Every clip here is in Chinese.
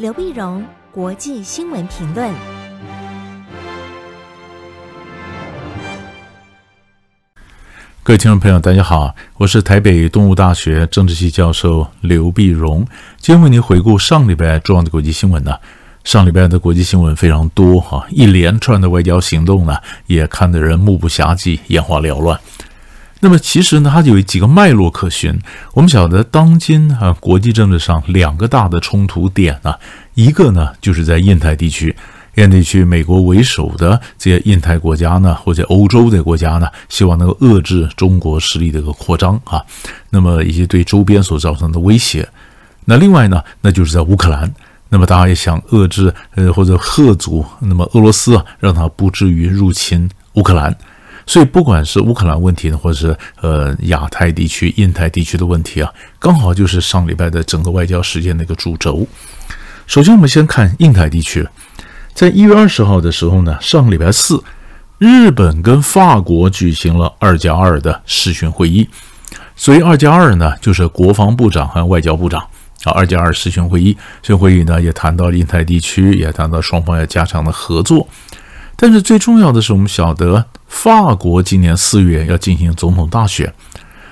刘碧荣，国际新闻评论。各位听众朋友，大家好，我是台北东吴大学政治系教授刘碧荣，今天为您回顾上礼拜重要的国际新闻呢。上礼拜的国际新闻非常多哈，一连串的外交行动呢，也看得人目不暇接，眼花缭乱。那么其实呢，它有几个脉络可循。我们晓得，当今啊，国际政治上两个大的冲突点啊，一个呢就是在印太地区，印太地区美国为首的这些印太国家呢，或者欧洲的国家呢，希望能够遏制中国势力的一个扩张啊。那么以及对周边所造成的威胁。那另外呢，那就是在乌克兰。那么大家也想遏制呃或者吓阻，那么俄罗斯啊，让它不至于入侵乌克兰。所以，不管是乌克兰问题呢，或者是呃亚太地区、印太地区的问题啊，刚好就是上礼拜的整个外交事件的一个主轴。首先，我们先看印太地区，在一月二十号的时候呢，上礼拜四，日本跟法国举行了二加二的视讯会议。所以，二加二呢，就是国防部长和外交部长啊，二加二视讯会议。这会议呢，也谈到印太地区，也谈到双方要加强的合作。但是最重要的是，我们晓得法国今年四月要进行总统大选，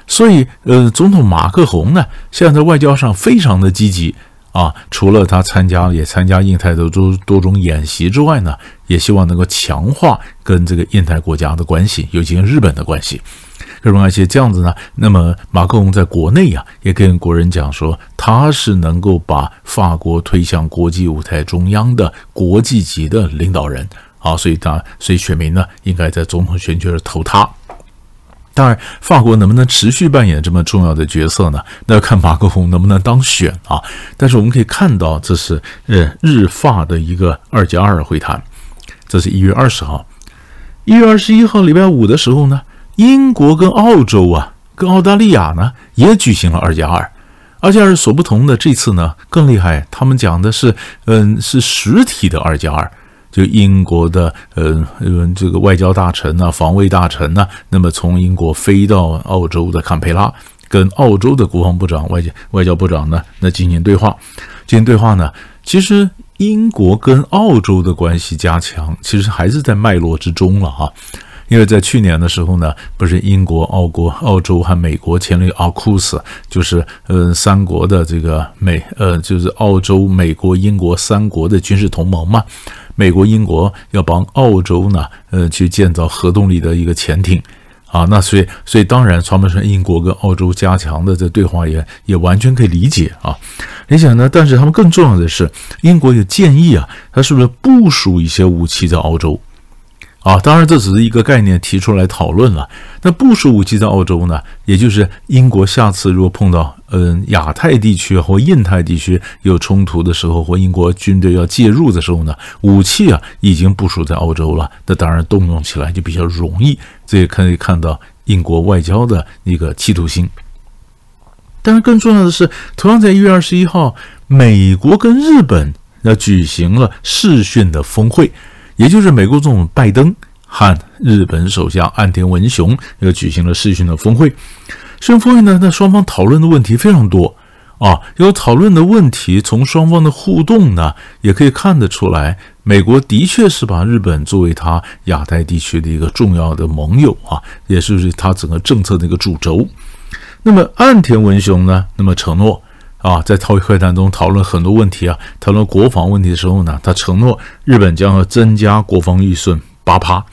所以呃，总统马克宏呢，现在在外交上非常的积极啊。除了他参加也参加印太的多多种演习之外呢，也希望能够强化跟这个印太国家的关系，尤其跟日本的关系。各种关系这样子呢，那么马克龙在国内呀，也跟国人讲说，他是能够把法国推向国际舞台中央的国际级的领导人。好，所以他，所以选民呢，应该在总统选举时投他。当然，法国能不能持续扮演这么重要的角色呢？那要看马克龙能不能当选啊。但是我们可以看到，这是呃日法的一个二加二会谈。这是一月二十号，一月二十一号礼拜五的时候呢，英国跟澳洲啊，跟澳大利亚呢，也举行了二加二。二加二所不同的这次呢，更厉害，他们讲的是，嗯，是实体的二加二。就英国的呃呃这个外交大臣呐、防卫大臣呐、啊，那么从英国飞到澳洲的坎培拉，跟澳洲的国防部长、外交外交部长呢，那进行对话。进行对话呢，其实英国跟澳洲的关系加强，其实还是在脉络之中了哈。因为在去年的时候呢，不是英国、澳国、澳洲和美国签了一个 AUKUS，就是呃三国的这个美呃就是澳洲、美国、英国三国的军事同盟嘛。美国、英国要帮澳洲呢，呃，去建造核动力的一个潜艇，啊，那所以，所以当然，川普说英国跟澳洲加强的这对话也也完全可以理解啊。你想呢？但是他们更重要的是，英国有建议啊，他是不是部署一些武器在澳洲？啊，当然这只是一个概念提出来讨论了。那部署武器在澳洲呢？也就是英国下次如果碰到嗯亚太地区或印太地区有冲突的时候，或英国军队要介入的时候呢，武器啊已经部署在澳洲了，那当然动用起来就比较容易。这也可以看到英国外交的一个企图心。但是更重要的是，同样在一月二十一号，美国跟日本要举行了视讯的峰会。也就是美国总统拜登和日本首相岸田文雄又举行了视讯的峰会。视讯峰会呢，那双方讨论的问题非常多啊。有讨论的问题，从双方的互动呢，也可以看得出来，美国的确是把日本作为他亚太地区的一个重要的盟友啊，也就是他整个政策的一个主轴。那么岸田文雄呢，那么承诺。啊，在讨会谈中讨论很多问题啊，讨论国防问题的时候呢，他承诺日本将要增加国防预算八趴。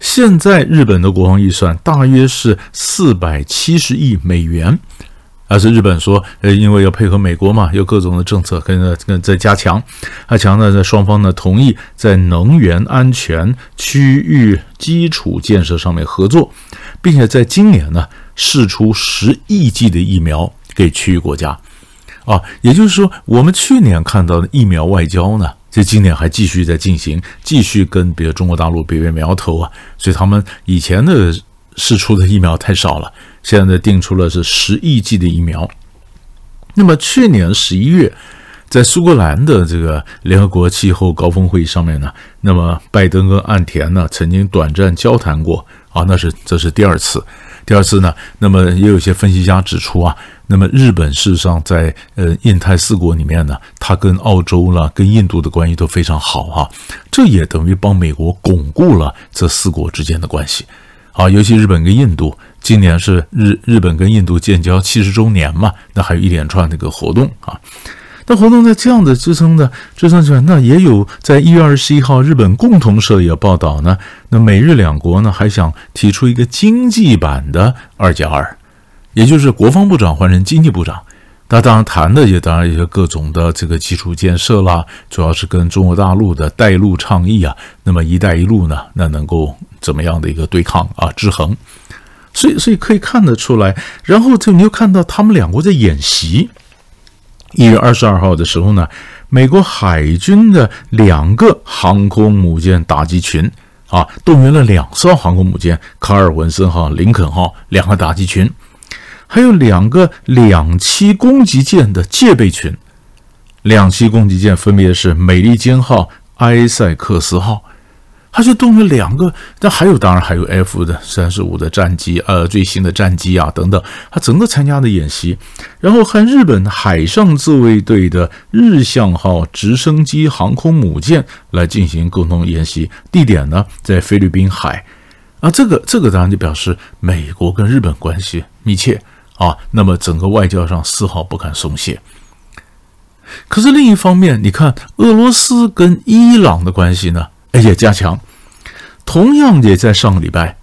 现在日本的国防预算大约是四百七十亿美元，而是日本说，呃，因为要配合美国嘛，有各种的政策跟跟在加强，他强调在双方呢同意在能源安全、区域基础建设上面合作，并且在今年呢试出十亿剂的疫苗给区域国家。啊，也就是说，我们去年看到的疫苗外交呢，这今年还继续在进行，继续跟比如中国大陆别别苗头啊，所以他们以前的试出的疫苗太少了，现在定出了是十亿剂的疫苗。那么去年十一月，在苏格兰的这个联合国气候高峰会议上面呢，那么拜登跟岸田呢曾经短暂交谈过啊，那是这是第二次。第二次呢，那么也有些分析家指出啊，那么日本事实上在呃印太四国里面呢，它跟澳洲啦、跟印度的关系都非常好哈、啊，这也等于帮美国巩固了这四国之间的关系。啊，尤其日本跟印度，今年是日日本跟印度建交七十周年嘛，那还有一连串那个活动啊。那活动在这样的支撑的支撑下，那也有在一月二十一号，日本共同社也报道呢。那美日两国呢还想提出一个经济版的二加二，也就是国防部长换成经济部长。那当然谈的也当然也是各种的这个基础建设啦，主要是跟中国大陆的带路倡议啊。那么“一带一路”呢，那能够怎么样的一个对抗啊制衡？所以所以可以看得出来，然后就你又看到他们两国在演习。一月二十二号的时候呢，美国海军的两个航空母舰打击群啊，动员了两艘航空母舰——卡尔文森号、林肯号两个打击群，还有两个两栖攻击舰的戒备群。两栖攻击舰分别是美利坚号、埃塞克斯号。他就动了两个，但还有当然还有 F 的三十五的战机，呃，最新的战机啊等等，他整个参加的演习，然后和日本海上自卫队的日向号直升机航空母舰来进行共同演习，地点呢在菲律宾海，啊，这个这个当然就表示美国跟日本关系密切啊，那么整个外交上丝毫不敢松懈。可是另一方面，你看俄罗斯跟伊朗的关系呢？也加强，同样也在上个礼拜，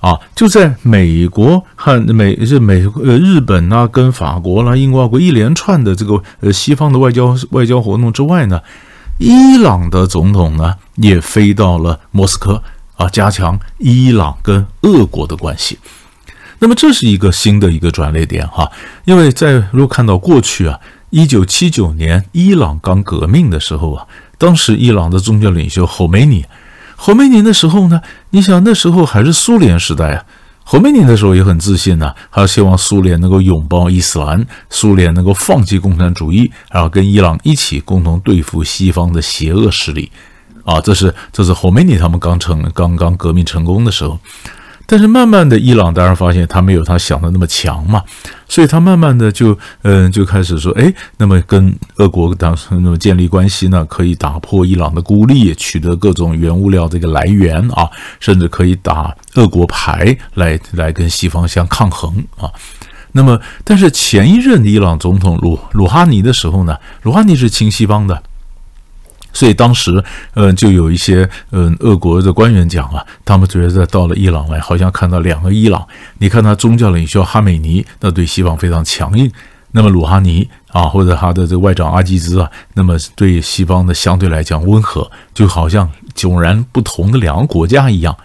啊，就在美国和美是美呃日本啊，跟法国啦、英国国一连串的这个呃西方的外交外交活动之外呢，伊朗的总统呢也飞到了莫斯科啊，加强伊朗跟俄国的关系。那么这是一个新的一个转捩点哈，因为在如果看到过去啊，一九七九年伊朗刚革命的时候啊。当时伊朗的宗教领袖侯梅尼，侯梅尼的时候呢，你想那时候还是苏联时代啊，侯梅尼的时候也很自信呐，他希望苏联能够拥抱伊斯兰，苏联能够放弃共产主义，然后跟伊朗一起共同对付西方的邪恶势力，啊，这是这是侯梅尼他们刚成刚刚革命成功的时候。但是慢慢的，伊朗当然发现他没有他想的那么强嘛，所以他慢慢的就嗯就开始说，哎，那么跟俄国当时那么建立关系呢，可以打破伊朗的孤立，取得各种原物料这个来源啊，甚至可以打俄国牌来来跟西方相抗衡啊。那么，但是前一任伊朗总统鲁鲁哈尼的时候呢，鲁哈尼是亲西方的。所以当时，嗯，就有一些嗯，俄国的官员讲啊，他们觉得到了伊朗来，好像看到两个伊朗。你看他宗教领袖哈美尼，那对西方非常强硬；那么鲁哈尼啊，或者他的这个外长阿基兹啊，那么对西方的相对来讲温和，就好像迥然不同的两个国家一样。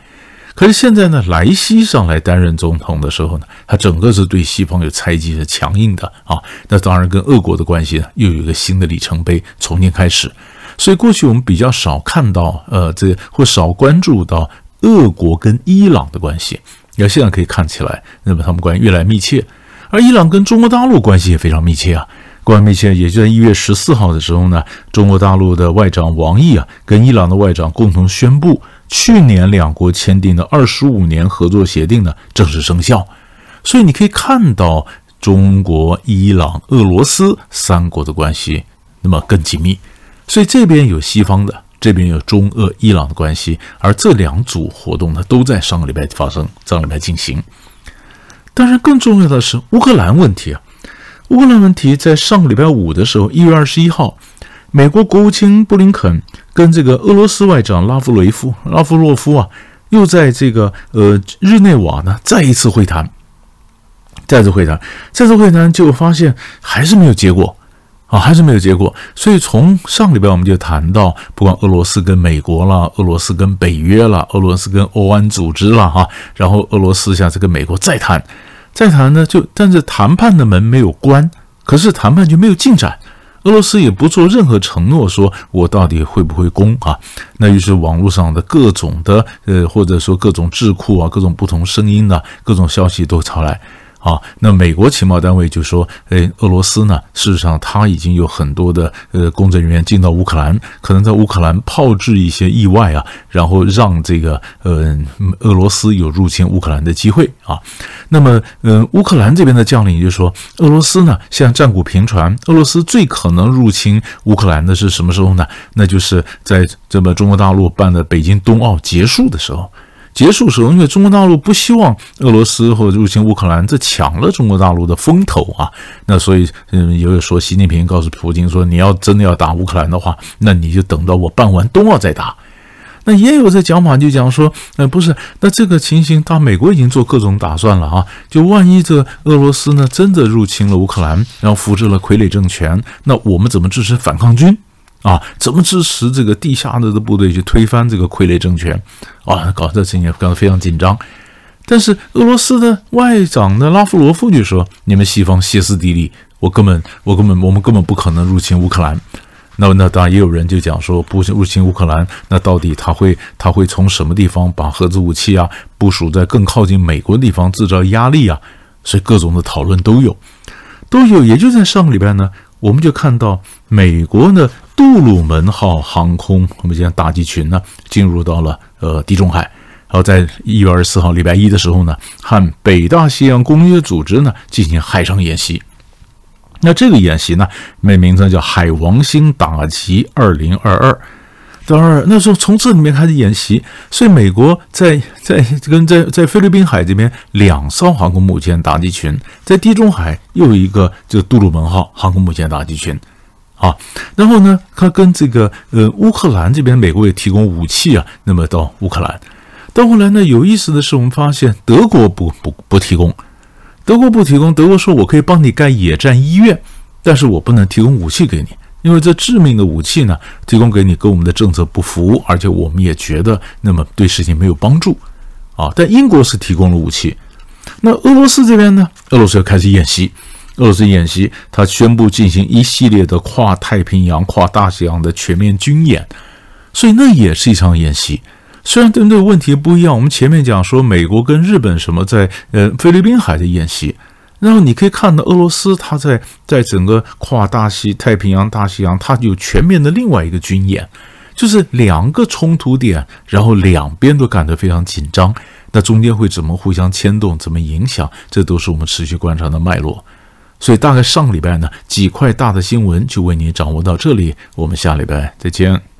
可是现在呢，莱西上来担任总统的时候呢，他整个是对西方有猜忌、是强硬的啊。那当然跟俄国的关系呢，又有一个新的里程碑，重新开始。所以过去我们比较少看到，呃，这或少关注到俄国跟伊朗的关系。那现在可以看起来，那么他们关系越来越密切。而伊朗跟中国大陆关系也非常密切啊，关系密切。也就在一月十四号的时候呢，中国大陆的外长王毅啊，跟伊朗的外长共同宣布，去年两国签订的二十五年合作协定呢正式生效。所以你可以看到，中国、伊朗、俄罗斯三国的关系那么更紧密。所以这边有西方的，这边有中俄伊朗的关系，而这两组活动呢，都在上个礼拜发生，上个礼拜进行。当然，更重要的是乌克兰问题啊，乌克兰问题在上个礼拜五的时候，一月二十一号，美国国务卿布林肯跟这个俄罗斯外长拉夫雷夫、拉夫洛夫啊，又在这个呃日内瓦呢再一次会谈，再次会谈，再次会谈，结果发现还是没有结果。啊，还是没有结果。所以从上礼拜我们就谈到，不管俄罗斯跟美国啦，俄罗斯跟北约啦，俄罗斯跟欧安组织啦，哈，然后俄罗斯下这个美国再谈，再谈呢，就但是谈判的门没有关，可是谈判就没有进展。俄罗斯也不做任何承诺，说我到底会不会攻啊？那于是网络上的各种的呃，或者说各种智库啊，各种不同声音的各种消息都传来。啊，那美国情报单位就说，诶，俄罗斯呢，事实上他已经有很多的呃工作人员进到乌克兰，可能在乌克兰炮制一些意外啊，然后让这个呃俄罗斯有入侵乌克兰的机会啊。那么，呃，乌克兰这边的将领就说，俄罗斯呢，现在战鼓频传，俄罗斯最可能入侵乌克兰的是什么时候呢？那就是在这么中国大陆办的北京冬奥结束的时候。结束时候，因为中国大陆不希望俄罗斯或者入侵乌克兰，这抢了中国大陆的风头啊。那所以，嗯，也有说，习近平告诉普京说：“你要真的要打乌克兰的话，那你就等到我办完冬奥再打。”那也有这讲法，就讲说，呃，不是，那这个情形，他美国已经做各种打算了啊。就万一这俄罗斯呢真的入侵了乌克兰，然后扶植了傀儡政权，那我们怎么支持反抗军？啊，怎么支持这个地下的的部队去推翻这个傀儡政权？啊，搞这情搞得非常紧张。但是俄罗斯的外长的拉夫罗夫就说：“你们西方歇斯底里，我根本我根本我们根本不可能入侵乌克兰。”那那当然也有人就讲说，不入侵乌克兰，那到底他会他会从什么地方把核子武器啊部署在更靠近美国的地方制造压力啊？所以各种的讨论都有，都有。也就在上个礼拜呢，我们就看到美国的。杜鲁门号航空，我们讲打击群呢，进入到了呃地中海，然后在一月二十四号礼拜一的时候呢，和北大西洋公约组织呢进行海上演习。那这个演习呢，名名字叫“海王星打击二零二二”。当然，那时候从这里面开始演习，所以美国在在跟在在菲律宾海这边两艘航空母舰打击群，在地中海又有一个就杜鲁门号航空母舰打击群。啊，然后呢，他跟这个呃乌克兰这边，美国也提供武器啊。那么到乌克兰，到后来呢，有意思的是，我们发现德国不不不提供，德国不提供，德国说我可以帮你盖野战医院，但是我不能提供武器给你，因为这致命的武器呢，提供给你跟我们的政策不符，而且我们也觉得那么对事情没有帮助啊。但英国是提供了武器，那俄罗斯这边呢，俄罗斯要开始演习。俄罗斯演习，他宣布进行一系列的跨太平洋、跨大西洋的全面军演，所以那也是一场演习。虽然针对问题不一样，我们前面讲说美国跟日本什么在呃菲律宾海的演习，然后你可以看到俄罗斯它在在整个跨大西太平洋、大西洋，它有全面的另外一个军演，就是两个冲突点，然后两边都感到非常紧张。那中间会怎么互相牵动、怎么影响，这都是我们持续观察的脉络。所以大概上个礼拜呢，几块大的新闻就为你掌握到这里，我们下礼拜再见。